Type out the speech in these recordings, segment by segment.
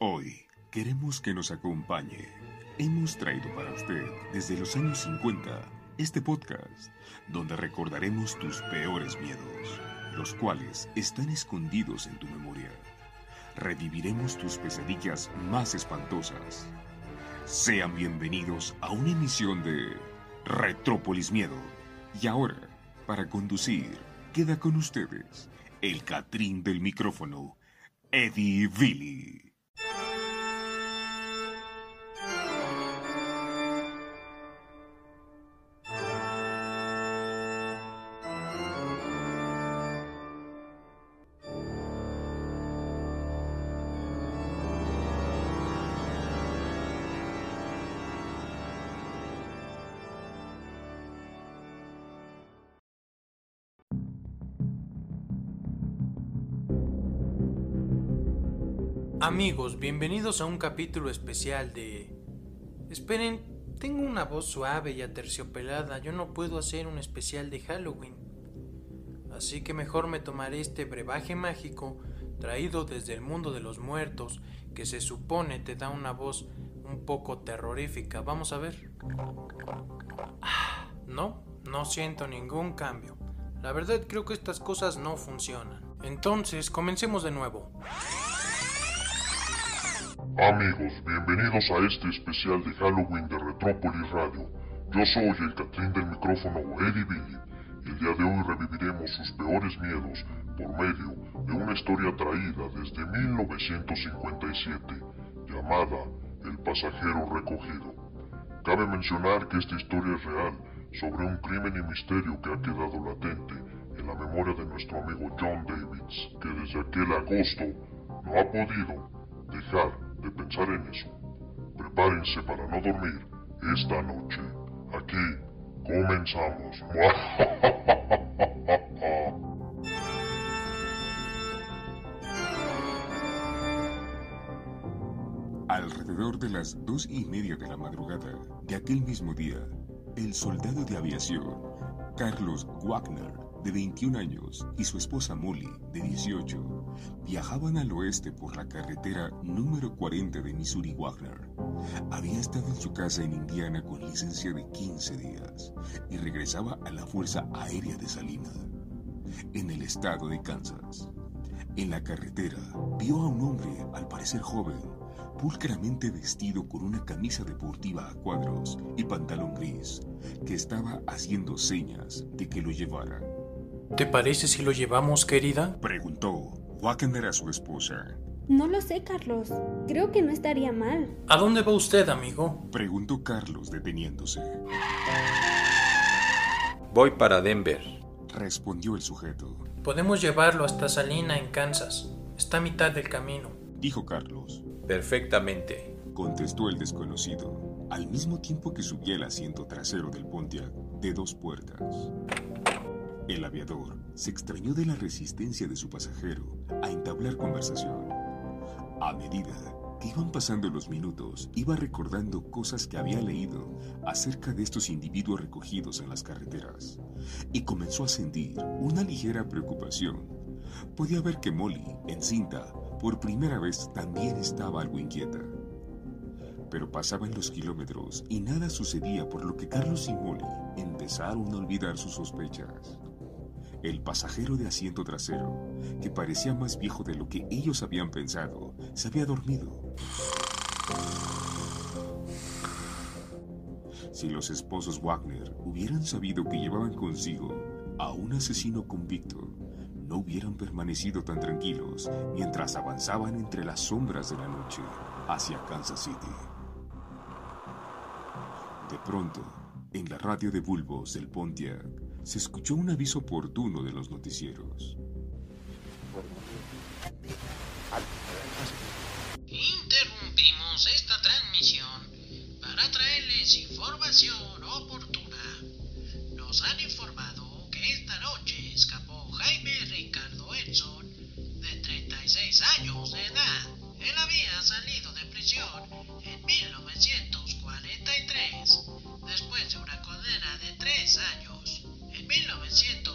Hoy queremos que nos acompañe. Hemos traído para usted desde los años 50 este podcast donde recordaremos tus peores miedos, los cuales están escondidos en tu memoria. Reviviremos tus pesadillas más espantosas. Sean bienvenidos a una emisión de Retrópolis Miedo. Y ahora, para conducir, queda con ustedes el Catrín del micrófono, Eddie Billy. Amigos, bienvenidos a un capítulo especial de... Esperen, tengo una voz suave y aterciopelada, yo no puedo hacer un especial de Halloween. Así que mejor me tomaré este brebaje mágico traído desde el mundo de los muertos, que se supone te da una voz un poco terrorífica. Vamos a ver. Ah, no, no siento ningún cambio. La verdad creo que estas cosas no funcionan. Entonces, comencemos de nuevo. Amigos, bienvenidos a este especial de Halloween de Retrópolis Radio. Yo soy el Catrín del micrófono Eddie Billy y el día de hoy reviviremos sus peores miedos por medio de una historia traída desde 1957 llamada El pasajero recogido. Cabe mencionar que esta historia es real sobre un crimen y misterio que ha quedado latente en la memoria de nuestro amigo John Davids, que desde aquel agosto no ha podido dejar de pensar en eso. Prepárense para no dormir esta noche. Aquí comenzamos. Alrededor de las dos y media de la madrugada de aquel mismo día, el soldado de aviación, Carlos Wagner, de 21 años, y su esposa Molly, de 18, viajaban al oeste por la carretera número 40 de Missouri Wagner. Había estado en su casa en Indiana con licencia de 15 días y regresaba a la Fuerza Aérea de Salina, en el estado de Kansas. En la carretera vio a un hombre, al parecer joven, pulcramente vestido con una camisa deportiva a cuadros y pantalón gris, que estaba haciendo señas de que lo llevara. ¿Te parece si lo llevamos, querida? Preguntó Wagner a su esposa. No lo sé, Carlos. Creo que no estaría mal. ¿A dónde va usted, amigo? Preguntó Carlos deteniéndose. Voy para Denver. Respondió el sujeto. Podemos llevarlo hasta Salina, en Kansas. Está a mitad del camino. Dijo Carlos. Perfectamente. Contestó el desconocido, al mismo tiempo que subía el asiento trasero del Pontiac de dos puertas. El aviador se extrañó de la resistencia de su pasajero a entablar conversación. A medida que iban pasando los minutos, iba recordando cosas que había leído acerca de estos individuos recogidos en las carreteras y comenzó a sentir una ligera preocupación. Podía ver que Molly, encinta, por primera vez también estaba algo inquieta. Pero pasaban los kilómetros y nada sucedía por lo que Carlos y Molly empezaron a olvidar sus sospechas. El pasajero de asiento trasero, que parecía más viejo de lo que ellos habían pensado, se había dormido. Si los esposos Wagner hubieran sabido que llevaban consigo a un asesino convicto, no hubieran permanecido tan tranquilos mientras avanzaban entre las sombras de la noche hacia Kansas City. De pronto, en la radio de bulbos del Pontiac, se escuchó un aviso oportuno de los noticieros. Interrumpimos esta transmisión para traerles información oportuna. Nos han informado que esta noche escapó Jaime Ricardo Edson, de 36 años de edad. Él había salido de prisión en 1943, después de una condena de tres años. 1900.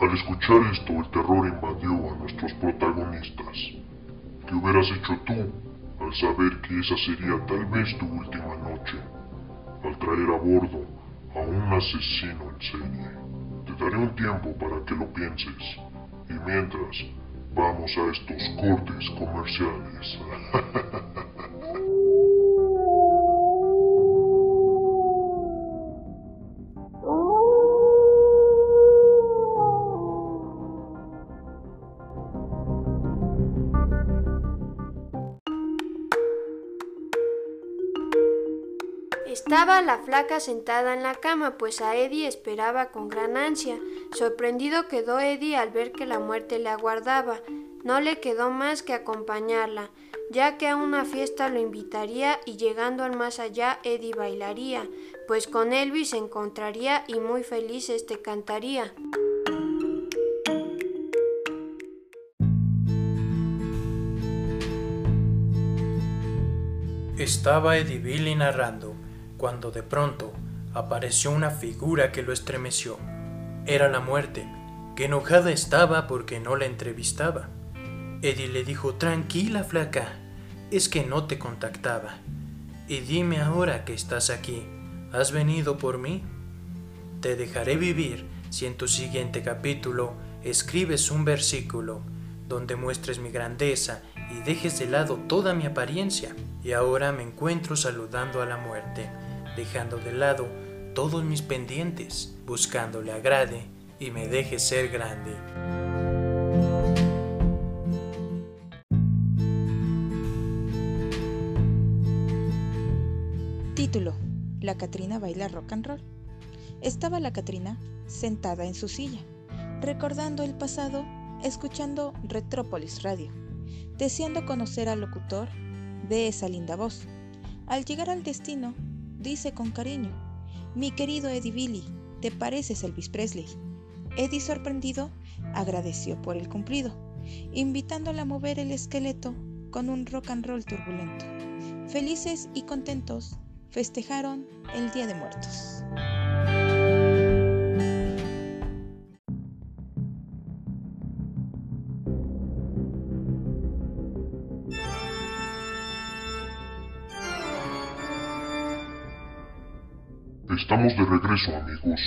Al escuchar esto, el terror invadió a nuestros protagonistas. ¿Qué hubieras hecho tú al saber que esa sería tal vez tu última noche? Al traer a bordo a un asesino en serie. Te daré un tiempo para que lo pienses. Y mientras, vamos a estos cortes comerciales. La flaca sentada en la cama, pues a Eddie esperaba con gran ansia. Sorprendido quedó Eddie al ver que la muerte le aguardaba. No le quedó más que acompañarla, ya que a una fiesta lo invitaría y llegando al más allá Eddie bailaría, pues con Elvis se encontraría y muy feliz este cantaría. Estaba Eddie Billy narrando cuando de pronto apareció una figura que lo estremeció. Era la muerte, que enojada estaba porque no la entrevistaba. Eddie le dijo, tranquila flaca, es que no te contactaba. Y dime ahora que estás aquí, ¿has venido por mí? Te dejaré vivir si en tu siguiente capítulo escribes un versículo donde muestres mi grandeza y dejes de lado toda mi apariencia. Y ahora me encuentro saludando a la muerte, dejando de lado todos mis pendientes, buscando le agrade y me deje ser grande. Título: La Catrina baila rock and roll. Estaba la Catrina sentada en su silla, recordando el pasado, escuchando Retrópolis Radio, deseando conocer al locutor de esa linda voz. Al llegar al destino, dice con cariño, mi querido Eddie Billy, ¿te pareces Elvis Presley? Eddie sorprendido agradeció por el cumplido, invitándola a mover el esqueleto con un rock and roll turbulento. Felices y contentos, festejaron el Día de Muertos. Estamos de regreso amigos,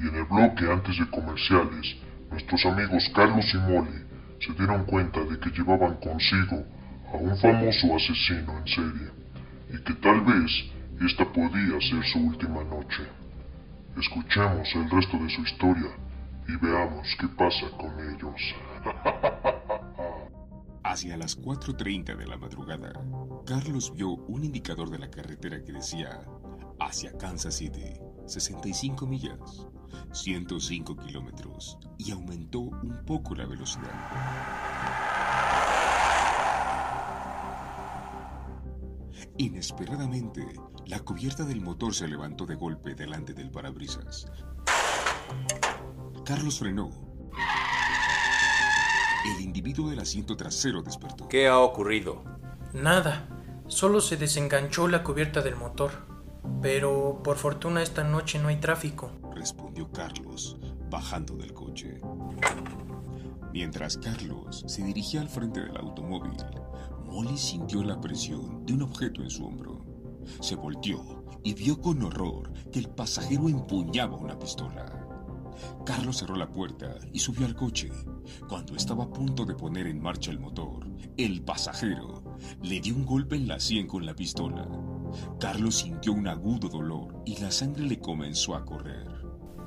y en el bloque antes de comerciales, nuestros amigos Carlos y Molly se dieron cuenta de que llevaban consigo a un famoso asesino en serie, y que tal vez esta podía ser su última noche. Escuchemos el resto de su historia y veamos qué pasa con ellos. Hacia las 4.30 de la madrugada, Carlos vio un indicador de la carretera que decía hacia Kansas City, 65 millas, 105 kilómetros, y aumentó un poco la velocidad. Inesperadamente, la cubierta del motor se levantó de golpe delante del parabrisas. Carlos frenó. El individuo del asiento trasero despertó. ¿Qué ha ocurrido? Nada, solo se desenganchó la cubierta del motor. Pero por fortuna esta noche no hay tráfico. respondió Carlos, bajando del coche. Mientras Carlos se dirigía al frente del automóvil, Molly sintió la presión de un objeto en su hombro. Se volteó y vio con horror que el pasajero empuñaba una pistola. Carlos cerró la puerta y subió al coche. Cuando estaba a punto de poner en marcha el motor, el pasajero le dio un golpe en la sien con la pistola. Carlos sintió un agudo dolor y la sangre le comenzó a correr.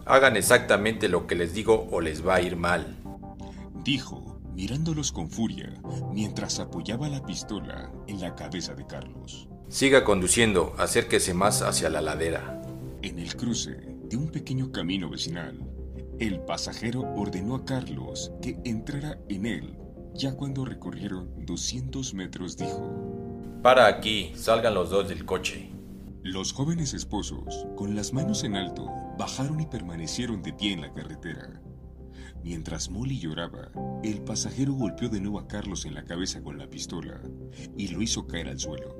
Hagan exactamente lo que les digo o les va a ir mal. Dijo, mirándolos con furia, mientras apoyaba la pistola en la cabeza de Carlos. Siga conduciendo, acérquese más hacia la ladera. En el cruce de un pequeño camino vecinal, el pasajero ordenó a Carlos que entrara en él. Ya cuando recorrieron 200 metros dijo, Para aquí, salgan los dos del coche. Los jóvenes esposos, con las manos en alto, bajaron y permanecieron de pie en la carretera. Mientras Molly lloraba, el pasajero golpeó de nuevo a Carlos en la cabeza con la pistola y lo hizo caer al suelo.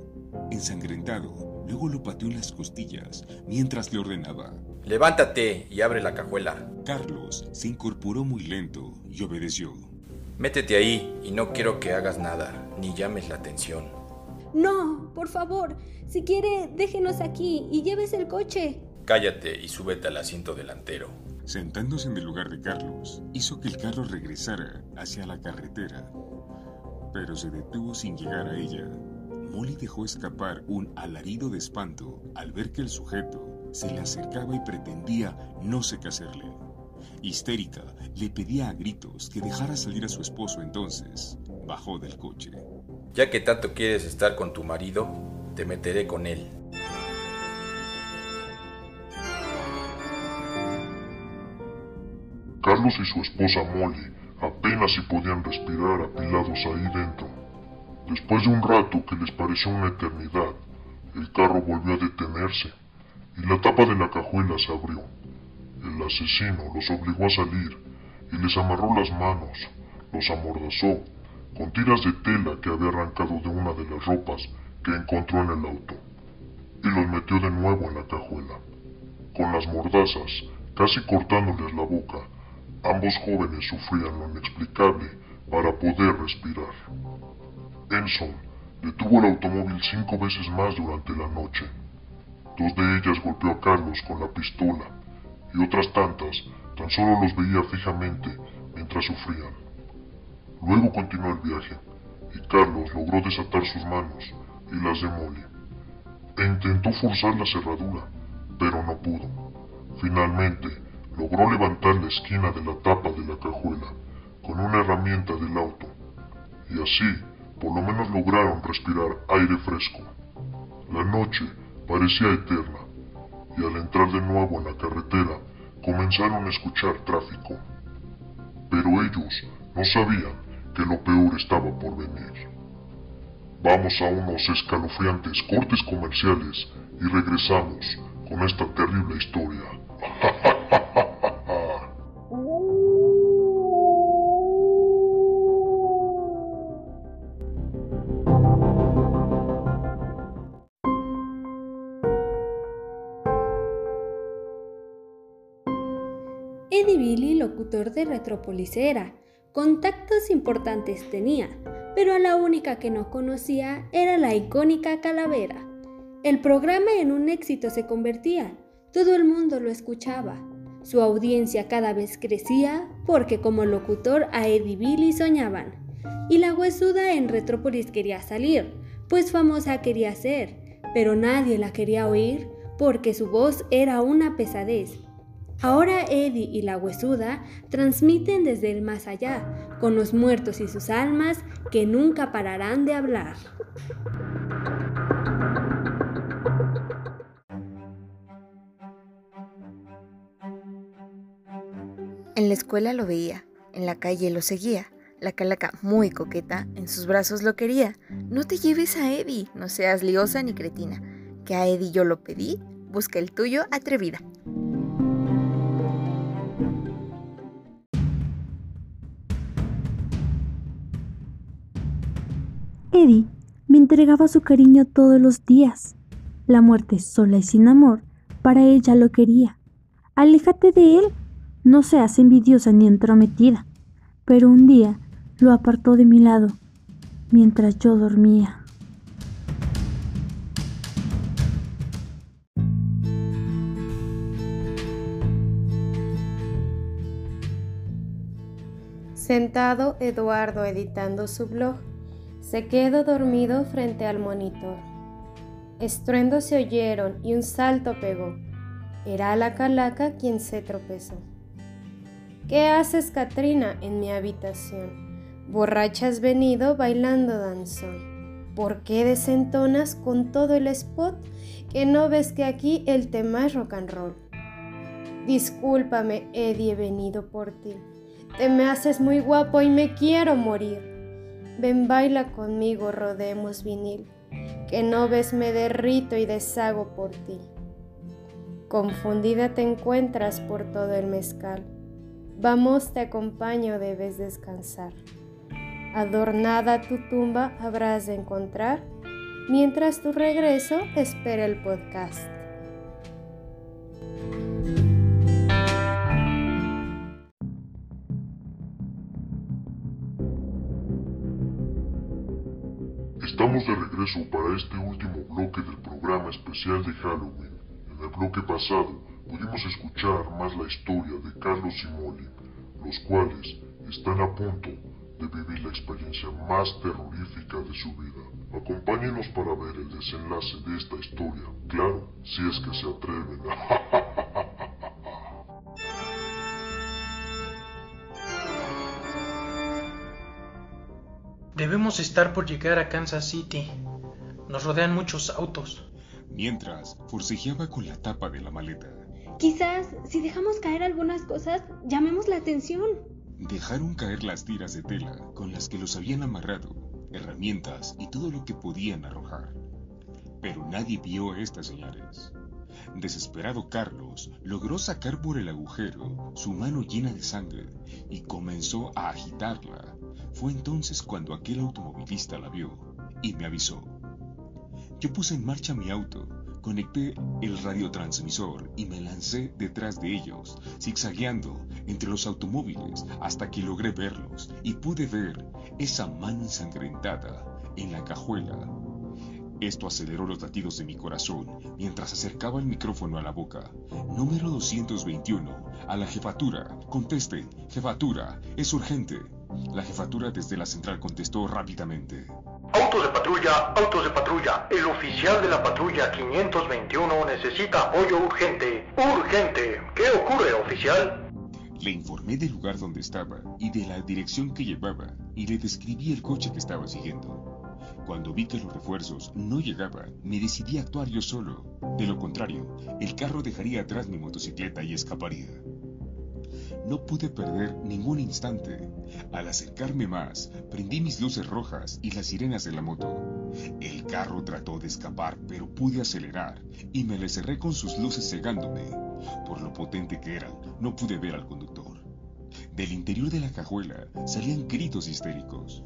Ensangrentado, luego lo pateó en las costillas mientras le ordenaba. Levántate y abre la cajuela. Carlos se incorporó muy lento y obedeció. Métete ahí y no quiero que hagas nada, ni llames la atención. No, por favor, si quiere, déjenos aquí y lleves el coche. Cállate y súbete al asiento delantero. Sentándose en el lugar de Carlos, hizo que el carro regresara hacia la carretera, pero se detuvo sin llegar a ella. Molly dejó escapar un alarido de espanto al ver que el sujeto se le acercaba y pretendía no sé qué hacerle. Histérica, le pedía a gritos que dejara salir a su esposo entonces. Bajó del coche. Ya que tanto quieres estar con tu marido, te meteré con él. Carlos y su esposa Molly apenas si podían respirar apilados ahí dentro. Después de un rato que les pareció una eternidad, el carro volvió a detenerse y la tapa de la cajuela se abrió. El asesino los obligó a salir y les amarró las manos, los amordazó con tiras de tela que había arrancado de una de las ropas que encontró en el auto y los metió de nuevo en la cajuela. Con las mordazas, casi cortándoles la boca, ambos jóvenes sufrían lo inexplicable para poder respirar. Enson detuvo el automóvil cinco veces más durante la noche. Dos de ellas golpeó a Carlos con la pistola y otras tantas tan solo los veía fijamente mientras sufrían. Luego continuó el viaje y Carlos logró desatar sus manos y las de Molly. E intentó forzar la cerradura, pero no pudo. Finalmente, logró levantar la esquina de la tapa de la cajuela con una herramienta del auto, y así por lo menos lograron respirar aire fresco. La noche parecía eterna, y al entrar de nuevo en la carretera comenzaron a escuchar tráfico. Pero ellos no sabían que lo peor estaba por venir. Vamos a unos escalofriantes cortes comerciales y regresamos con esta terrible historia. Eddie Billy, locutor de Retrópolis era. Contactos importantes tenía, pero a la única que no conocía era la icónica calavera. El programa en un éxito se convertía, todo el mundo lo escuchaba. Su audiencia cada vez crecía porque como locutor a Eddie Billy soñaban. Y la huesuda en Retrópolis quería salir, pues famosa quería ser, pero nadie la quería oír porque su voz era una pesadez. Ahora Eddie y la huesuda transmiten desde el más allá, con los muertos y sus almas que nunca pararán de hablar. En la escuela lo veía, en la calle lo seguía. La calaca, muy coqueta, en sus brazos lo quería. No te lleves a Eddie, no seas liosa ni cretina. Que a Eddie yo lo pedí, busca el tuyo atrevida. Eddie me entregaba su cariño todos los días. La muerte sola y sin amor, para ella lo quería. Aléjate de él, no seas envidiosa ni entrometida. Pero un día lo apartó de mi lado, mientras yo dormía. Sentado Eduardo editando su blog, se quedó dormido frente al monitor. Estruendos se oyeron y un salto pegó. Era la calaca quien se tropezó. ¿Qué haces, Katrina, en mi habitación? Borracha has venido bailando danzón. ¿Por qué desentonas con todo el spot que no ves que aquí el tema es rock and roll? Discúlpame, Eddie, he venido por ti. Te me haces muy guapo y me quiero morir. Ven, baila conmigo, rodemos vinil, que no ves me derrito y deshago por ti. Confundida te encuentras por todo el mezcal. Vamos, te acompaño, debes descansar. Adornada tu tumba habrás de encontrar, mientras tu regreso espera el podcast. Regreso para este último bloque del programa especial de Halloween. En el bloque pasado pudimos escuchar más la historia de Carlos y Molly, los cuales están a punto de vivir la experiencia más terrorífica de su vida. Acompáñenos para ver el desenlace de esta historia, claro, si es que se atreven. Debemos estar por llegar a Kansas City. Nos rodean muchos autos. Mientras, forcejeaba con la tapa de la maleta. Quizás, si dejamos caer algunas cosas, llamemos la atención. Dejaron caer las tiras de tela con las que los habían amarrado, herramientas y todo lo que podían arrojar. Pero nadie vio estas señales. Desesperado Carlos logró sacar por el agujero su mano llena de sangre y comenzó a agitarla. Fue entonces cuando aquel automovilista la vio y me avisó. Yo puse en marcha mi auto Conecté el radiotransmisor y me lancé detrás de ellos, zigzagueando entre los automóviles hasta que logré verlos y pude ver esa mano ensangrentada en la cajuela. Esto aceleró los latidos de mi corazón mientras acercaba el micrófono a la boca. Número 221. A la jefatura. Conteste. Jefatura. Es urgente. La jefatura desde la central contestó rápidamente. Autos de patrulla, autos de patrulla. El oficial de la patrulla 521 necesita apoyo urgente. Urgente. ¿Qué ocurre, oficial? Le informé del lugar donde estaba y de la dirección que llevaba y le describí el coche que estaba siguiendo. Cuando vi que los refuerzos no llegaban, me decidí a actuar yo solo. De lo contrario, el carro dejaría atrás mi motocicleta y escaparía. No pude perder ningún instante. Al acercarme más, prendí mis luces rojas y las sirenas de la moto. El carro trató de escapar, pero pude acelerar y me le cerré con sus luces cegándome. Por lo potente que eran, no pude ver al conductor. Del interior de la cajuela salían gritos histéricos.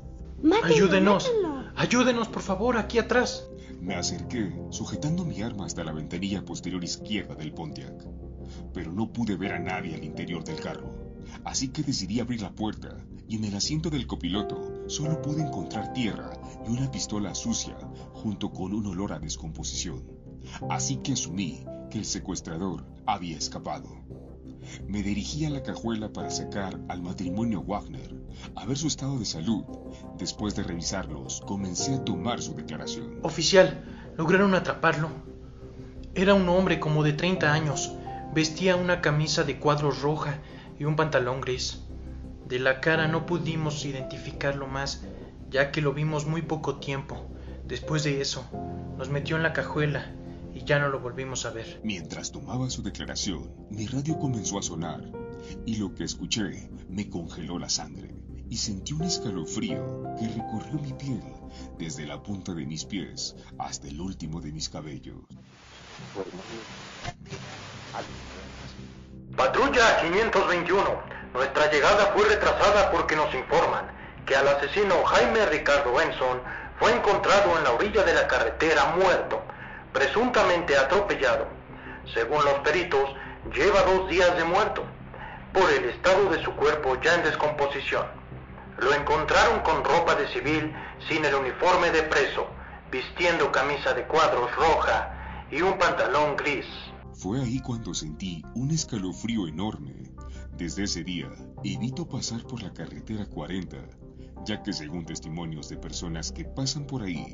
Ayúdenos, ayúdenos por favor, aquí atrás. Me acerqué, sujetando mi arma hasta la ventanilla posterior izquierda del Pontiac pero no pude ver a nadie al interior del carro. Así que decidí abrir la puerta y en el asiento del copiloto solo pude encontrar tierra y una pistola sucia junto con un olor a descomposición. Así que asumí que el secuestrador había escapado. Me dirigí a la cajuela para sacar al matrimonio Wagner, a ver su estado de salud. Después de revisarlos, comencé a tomar su declaración. Oficial, lograron atraparlo. Era un hombre como de 30 años, Vestía una camisa de cuadros roja y un pantalón gris. De la cara no pudimos identificarlo más, ya que lo vimos muy poco tiempo. Después de eso, nos metió en la cajuela y ya no lo volvimos a ver. Mientras tomaba su declaración, mi radio comenzó a sonar y lo que escuché me congeló la sangre y sentí un escalofrío que recorrió mi piel desde la punta de mis pies hasta el último de mis cabellos. Patrulla 521. Nuestra llegada fue retrasada porque nos informan que al asesino Jaime Ricardo Benson fue encontrado en la orilla de la carretera muerto, presuntamente atropellado. Según los peritos, lleva dos días de muerto, por el estado de su cuerpo ya en descomposición. Lo encontraron con ropa de civil sin el uniforme de preso, vistiendo camisa de cuadros roja y un pantalón gris. Fue ahí cuando sentí un escalofrío enorme. Desde ese día, evito pasar por la carretera 40, ya que según testimonios de personas que pasan por ahí,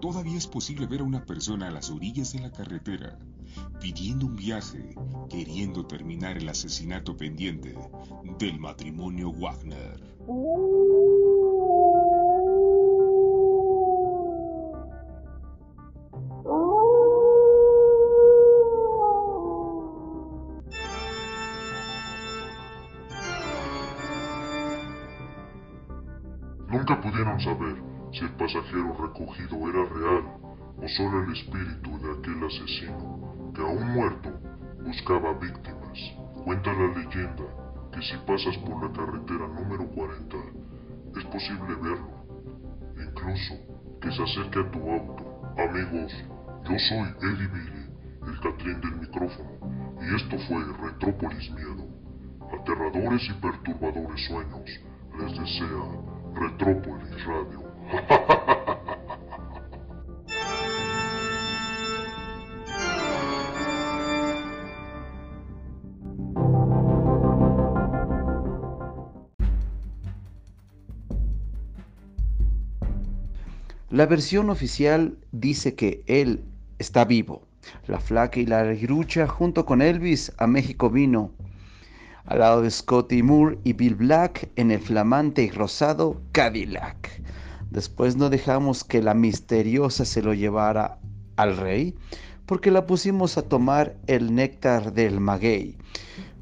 todavía es posible ver a una persona a las orillas de la carretera, pidiendo un viaje, queriendo terminar el asesinato pendiente del matrimonio Wagner. Saber si el pasajero recogido era real o solo el espíritu de aquel asesino que aún muerto buscaba víctimas. Cuenta la leyenda que si pasas por la carretera número 40 es posible verlo, incluso que se acerque a tu auto. Amigos, yo soy Eddie Billy, el Catrín del micrófono, y esto fue Retrópolis Miedo. Aterradores y perturbadores sueños les desea Retrópolis Radio. La versión oficial dice que él está vivo. La flaca y la grucha junto con Elvis a México vino. Al lado de Scotty Moore y Bill Black en el flamante y rosado Cadillac. Después no dejamos que la misteriosa se lo llevara al rey porque la pusimos a tomar el néctar del maguey.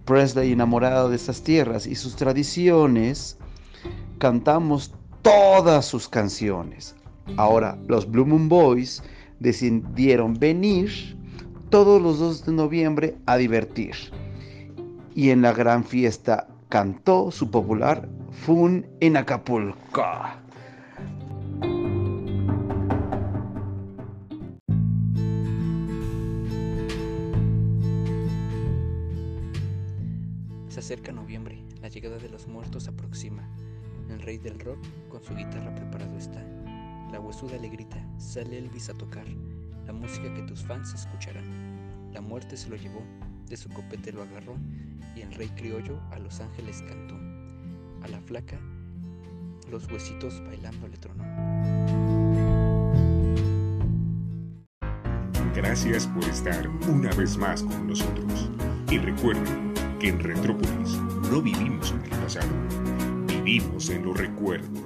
Presley enamorado de esas tierras y sus tradiciones, cantamos todas sus canciones. Ahora, los Blue Moon Boys decidieron venir todos los 2 de noviembre a divertir. Y en la gran fiesta cantó su popular Fun en Acapulco. Se acerca noviembre, la llegada de los muertos aproxima. El rey del rock con su guitarra preparado está. La huesuda le grita, sale Elvis a tocar, la música que tus fans escucharán. La muerte se lo llevó, de su copete lo agarró, y el rey criollo a los ángeles cantó. A la flaca, los huesitos bailando le tronó. Gracias por estar una vez más con nosotros. Y recuerden que en Retrópolis no vivimos en el pasado, vivimos en los recuerdos.